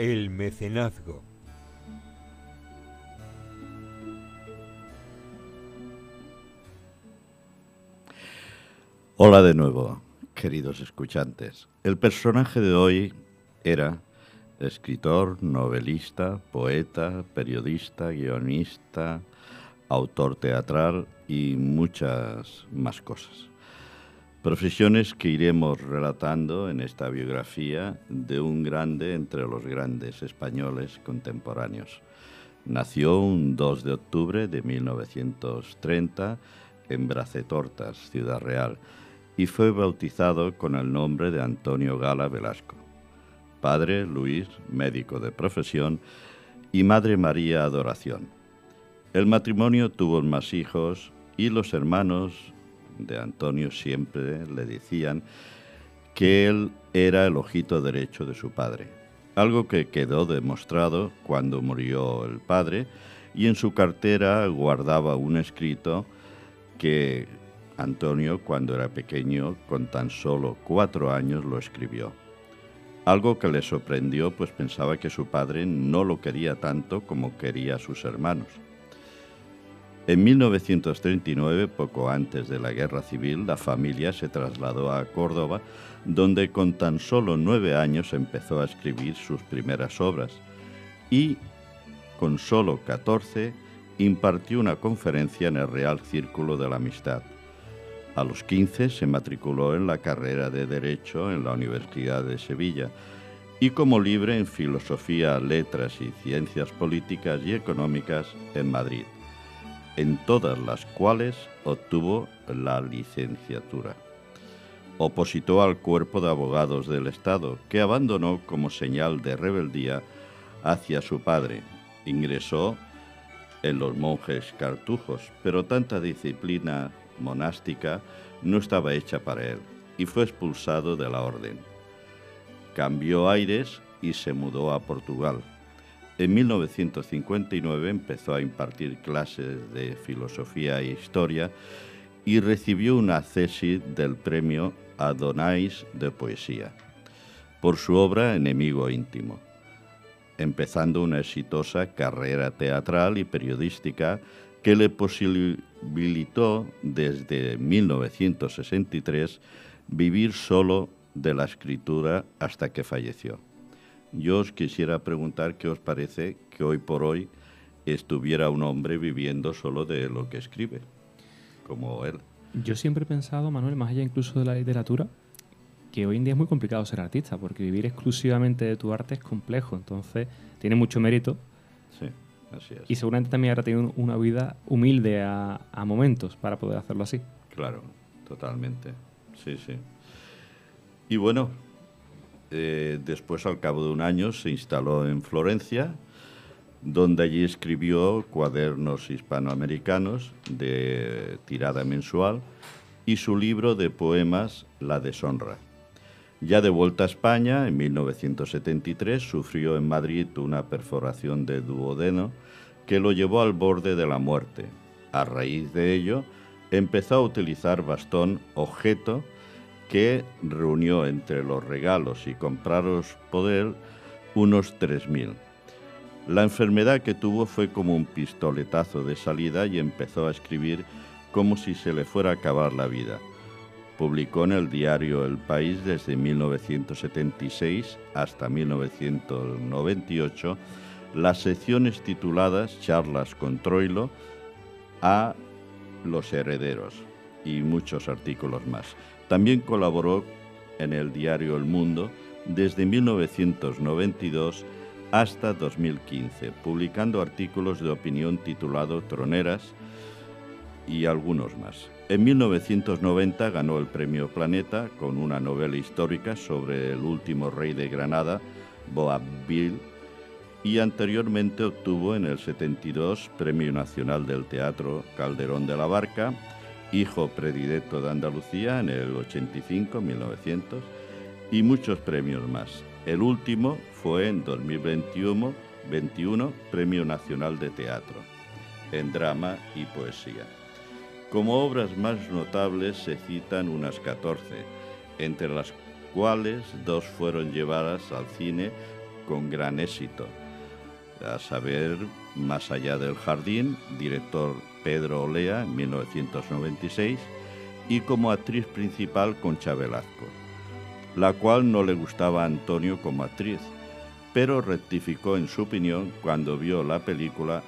el mecenazgo. Hola de nuevo, queridos escuchantes. El personaje de hoy era escritor, novelista, poeta, periodista, guionista, autor teatral y muchas más cosas. Profesiones que iremos relatando en esta biografía de un grande entre los grandes españoles contemporáneos. Nació un 2 de octubre de 1930 en Bracetortas, Ciudad Real, y fue bautizado con el nombre de Antonio Gala Velasco. Padre Luis, médico de profesión, y Madre María Adoración. El matrimonio tuvo más hijos y los hermanos de Antonio siempre le decían que él era el ojito derecho de su padre, algo que quedó demostrado cuando murió el padre y en su cartera guardaba un escrito que Antonio cuando era pequeño, con tan solo cuatro años, lo escribió. Algo que le sorprendió, pues pensaba que su padre no lo quería tanto como quería a sus hermanos. En 1939, poco antes de la Guerra Civil, la familia se trasladó a Córdoba, donde con tan solo nueve años empezó a escribir sus primeras obras y, con solo 14, impartió una conferencia en el Real Círculo de la Amistad. A los 15 se matriculó en la carrera de Derecho en la Universidad de Sevilla y como libre en Filosofía, Letras y Ciencias Políticas y Económicas en Madrid en todas las cuales obtuvo la licenciatura. Opositó al cuerpo de abogados del Estado, que abandonó como señal de rebeldía hacia su padre. Ingresó en los monjes cartujos, pero tanta disciplina monástica no estaba hecha para él y fue expulsado de la orden. Cambió aires y se mudó a Portugal en 1959 empezó a impartir clases de filosofía e historia y recibió una tesis del premio Adonais de poesía por su obra Enemigo íntimo, empezando una exitosa carrera teatral y periodística que le posibilitó desde 1963 vivir solo de la escritura hasta que falleció. Yo os quisiera preguntar qué os parece que hoy por hoy estuviera un hombre viviendo solo de lo que escribe, como él. Yo siempre he pensado, Manuel, más allá incluso de la literatura, que hoy en día es muy complicado ser artista, porque vivir exclusivamente de tu arte es complejo, entonces tiene mucho mérito. Sí, así es. Y seguramente también habrá tenido una vida humilde a, a momentos para poder hacerlo así. Claro, totalmente. Sí, sí. Y bueno, eh, después, al cabo de un año, se instaló en Florencia, donde allí escribió cuadernos hispanoamericanos de tirada mensual y su libro de poemas La deshonra. Ya de vuelta a España, en 1973, sufrió en Madrid una perforación de duodeno que lo llevó al borde de la muerte. A raíz de ello, empezó a utilizar bastón objeto que reunió entre los regalos y compraros poder unos 3.000. La enfermedad que tuvo fue como un pistoletazo de salida y empezó a escribir como si se le fuera a acabar la vida. Publicó en el diario El País desde 1976 hasta 1998 las secciones tituladas Charlas con Troilo a los herederos y muchos artículos más. También colaboró en el diario El Mundo desde 1992 hasta 2015, publicando artículos de opinión titulados Troneras y algunos más. En 1990 ganó el Premio Planeta con una novela histórica sobre el último rey de Granada, Boabdil, y anteriormente obtuvo en el 72 Premio Nacional del Teatro Calderón de la Barca hijo predilecto de Andalucía en el 85, 1900, y muchos premios más. El último fue en 2021, 21, Premio Nacional de Teatro, en drama y poesía. Como obras más notables se citan unas 14, entre las cuales dos fueron llevadas al cine con gran éxito, a saber, Más allá del jardín, director Pedro Olea en 1996, y como actriz principal Concha Velasco, la cual no le gustaba a Antonio como actriz, pero rectificó en su opinión cuando vio la película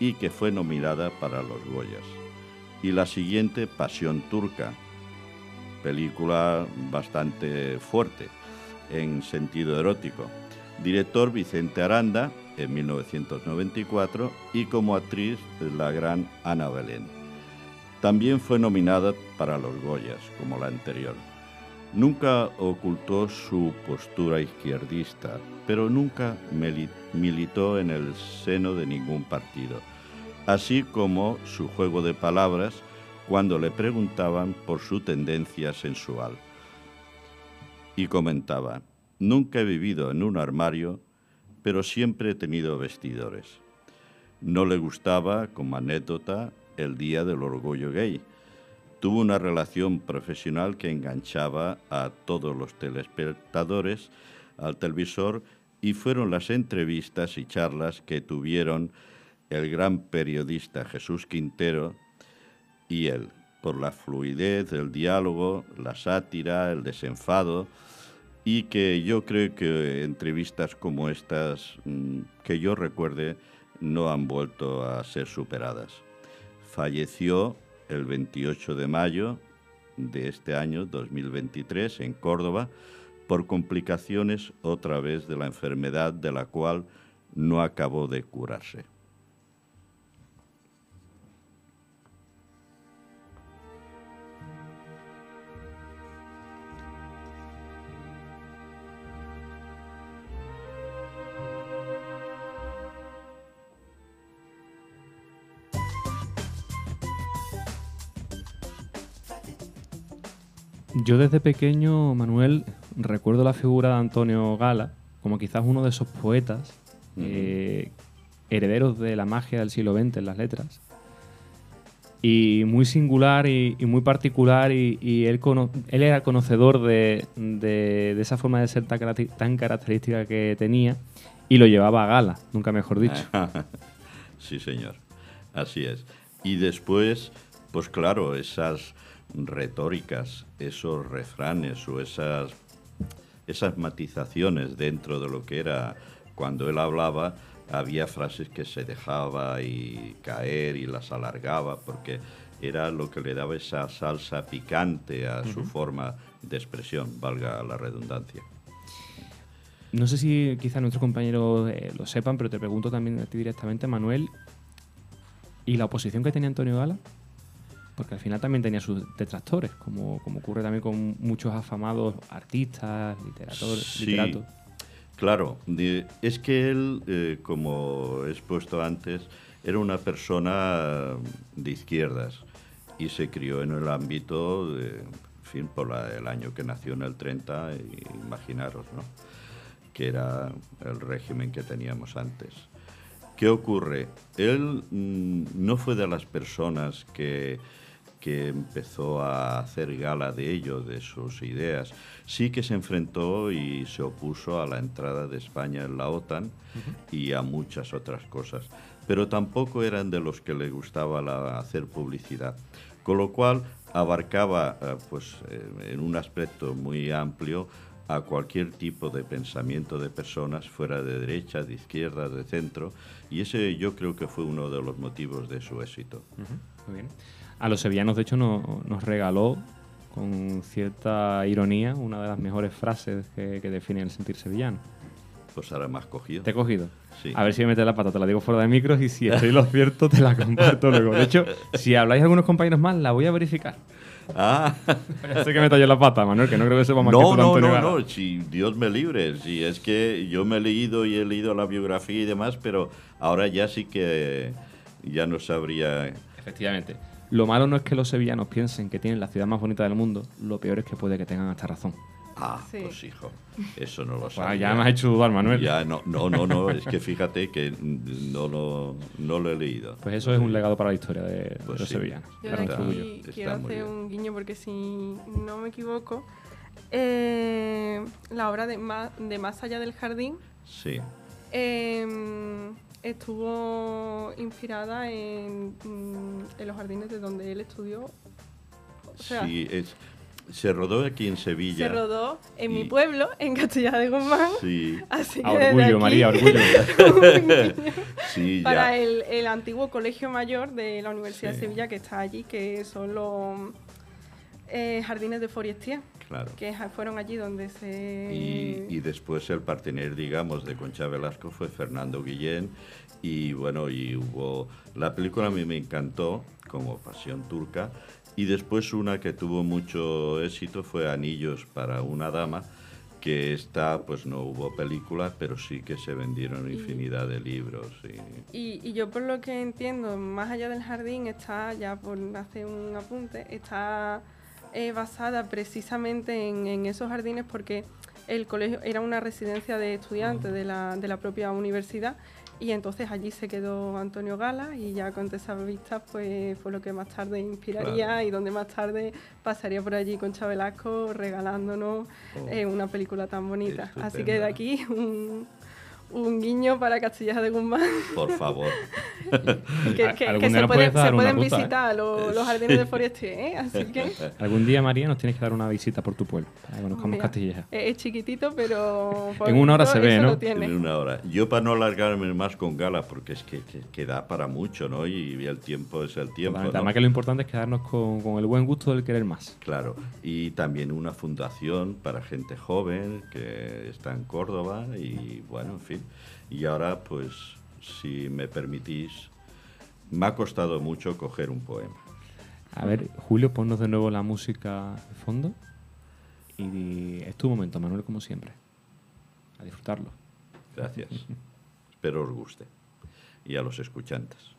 y que fue nominada para los Goyas. Y la siguiente, Pasión Turca, película bastante fuerte en sentido erótico. Director Vicente Aranda en 1994 y como actriz la gran Ana Belén. También fue nominada para los Goyas, como la anterior. Nunca ocultó su postura izquierdista, pero nunca militó en el seno de ningún partido, así como su juego de palabras cuando le preguntaban por su tendencia sensual. Y comentaba, nunca he vivido en un armario, pero siempre he tenido vestidores. No le gustaba, como anécdota, el Día del Orgullo Gay. Tuvo una relación profesional que enganchaba a todos los telespectadores al televisor y fueron las entrevistas y charlas que tuvieron el gran periodista Jesús Quintero y él, por la fluidez del diálogo, la sátira, el desenfado, y que yo creo que entrevistas como estas, mm, que yo recuerde, no han vuelto a ser superadas. Falleció el 28 de mayo de este año 2023 en Córdoba por complicaciones otra vez de la enfermedad de la cual no acabó de curarse. Yo desde pequeño, Manuel, recuerdo la figura de Antonio Gala como quizás uno de esos poetas eh, herederos de la magia del siglo XX en las letras. Y muy singular y, muy particular, y, él, él, era conocedor de, esa forma de ser tan, característica que tenía y lo llevaba a gala, nunca mejor dicho. sí, señor, así es. Y después, pues claro, esas retóricas, esos refranes o esas, esas matizaciones dentro de lo que era cuando él hablaba, había frases que se dejaba y caer y las alargaba porque era lo que le daba esa salsa picante a su forma de expresión, valga la redundancia. No sé si quizá nuestros compañeros eh, lo sepan, pero te pregunto también a ti directamente, Manuel, ¿y la oposición que tenía Antonio Gala? Porque al final también tenía sus detractores, como, como ocurre también con muchos afamados artistas, literatos. Sí, claro, es que él, eh, como he expuesto antes, era una persona de izquierdas y se crió en el ámbito, de, en fin, por el año que nació en el 30, imaginaros, ¿no? que era el régimen que teníamos antes. ¿Qué ocurre? Él mm, no fue de las personas que que empezó a hacer gala de ello, de sus ideas. Sí que se enfrentó y se opuso a la entrada de España en la OTAN y a muchas otras cosas, pero tampoco eran de los que le gustaba la, hacer publicidad, con lo cual abarcaba eh, pues, eh, en un aspecto muy amplio a cualquier tipo de pensamiento de personas, fuera de derecha, de izquierda, de centro, y ese yo creo que fue uno de los motivos de su éxito. Muy bien. A los sevillanos, de hecho, nos regaló con cierta ironía una de las mejores frases que, que define el sentir sevillano. Pues ahora has cogido. ¿Te he cogido? Sí. A ver si me metes la pata, te la digo fuera de micros y si estoy lo cierto te la comparto luego. De hecho, si habláis algunos compañeros más, la voy a verificar. Ah. sé que me talló la pata, Manuel, que no creo que sepa más no, que No, no, no, si Dios me libre. Si es que yo me he leído y he leído la biografía y demás, pero ahora ya sí que ya no sabría. Efectivamente. Lo malo no es que los sevillanos piensen que tienen la ciudad más bonita del mundo, lo peor es que puede que tengan hasta razón. Ah, pues hijo, eso no lo pues sabía. ya me has hecho dudar, Manuel. Ya, no, no, no, no, es que fíjate que no lo, no lo he leído. Pues eso es un legado para la historia de, pues los sevillanos. Yo aquí quiero hacer un guiño porque si no me equivoco, eh, la obra de, de Más allá del jardín Sí. Em, estuvo inspirada en, mm, en, los jardines de donde él estudió. sí, es, se rodó aquí en Sevilla. Se rodó en mi pueblo, en Castilla de Guzmán. Sí. Así que orgullo, María, orgullo. sí, para el, el, antiguo colegio mayor de la Universidad de Sevilla que está allí, que son los eh, jardines de Forestier. Claro. Que fueron allí donde se... Y, y después el partener, digamos, de Concha Velasco fue Fernando Guillén. Y bueno, y hubo... La película a mí me encantó, como Pasión Turca. Y después una que tuvo mucho éxito fue Anillos para una dama, que está, pues no hubo película, pero sí que se vendieron infinidad de libros. Y... Y, yo por lo que entiendo, más allá del jardín, está, ya por hacer un apunte, está eh, basada precisamente en, esos jardines porque el colegio era una residencia de estudiantes de la, de la propia universidad y entonces allí se quedó Antonio Gala y ya con esas vistas pues fue lo que más tarde inspiraría y donde más tarde pasaría por allí con Chabelasco regalándonos oh. eh, una película tan bonita. Así que de aquí un, un guiño para Castilleja de Guzmán. Por favor. que, se, pueden visitar los, jardines de Forestier, ¿eh? Así que... Algún día, María, nos tienes que dar una visita por tu pueblo, para que conozcamos Castilleja. Es chiquitito, pero... En una hora se ve, ¿no? En una hora. Yo para no alargarme más con Gala, porque es que, que, da para mucho, ¿no? Y, el tiempo es el tiempo, Además que lo importante es quedarnos con, con el buen gusto del querer más. Claro. Y también una fundación para gente joven que está en Córdoba y, bueno, en fin y ahora, pues, si me permitís, me ha costado mucho coger un poema. A ver, Julio, ponnos de nuevo la música de fondo. Y es tu momento, Manuel, como siempre. A disfrutarlo. Gracias. Espero os guste. Y a los escuchantes.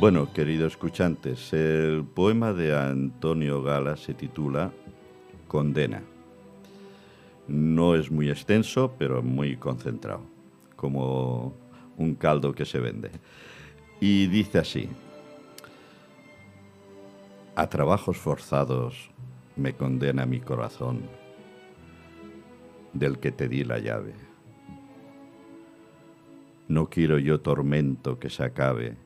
Bueno, queridos escuchantes, el poema de Antonio Gala se titula Condena. No es muy extenso, pero muy concentrado, como un caldo que se vende. Y dice así, a trabajos forzados me condena mi corazón, del que te di la llave. No quiero yo tormento que se acabe,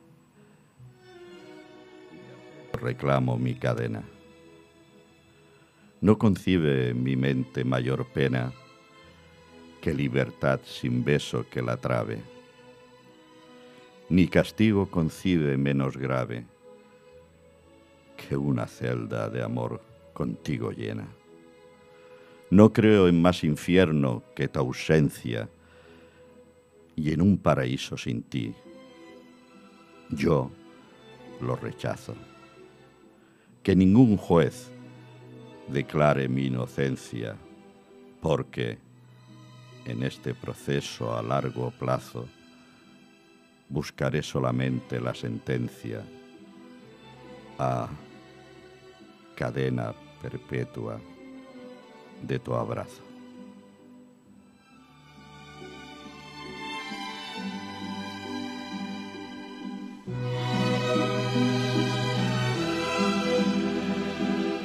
reclamo mi cadena. No concibe mi mente mayor pena que libertad sin beso que la trabe, ni castigo concibe menos grave que una celda de amor contigo llena. No creo en más infierno que tu ausencia y en un paraíso sin ti. Yo lo rechazo que ningún juez declare mi inocencia, porque en este proceso a largo plazo buscaré solamente la sentencia a cadena perpetua de tu abrazo.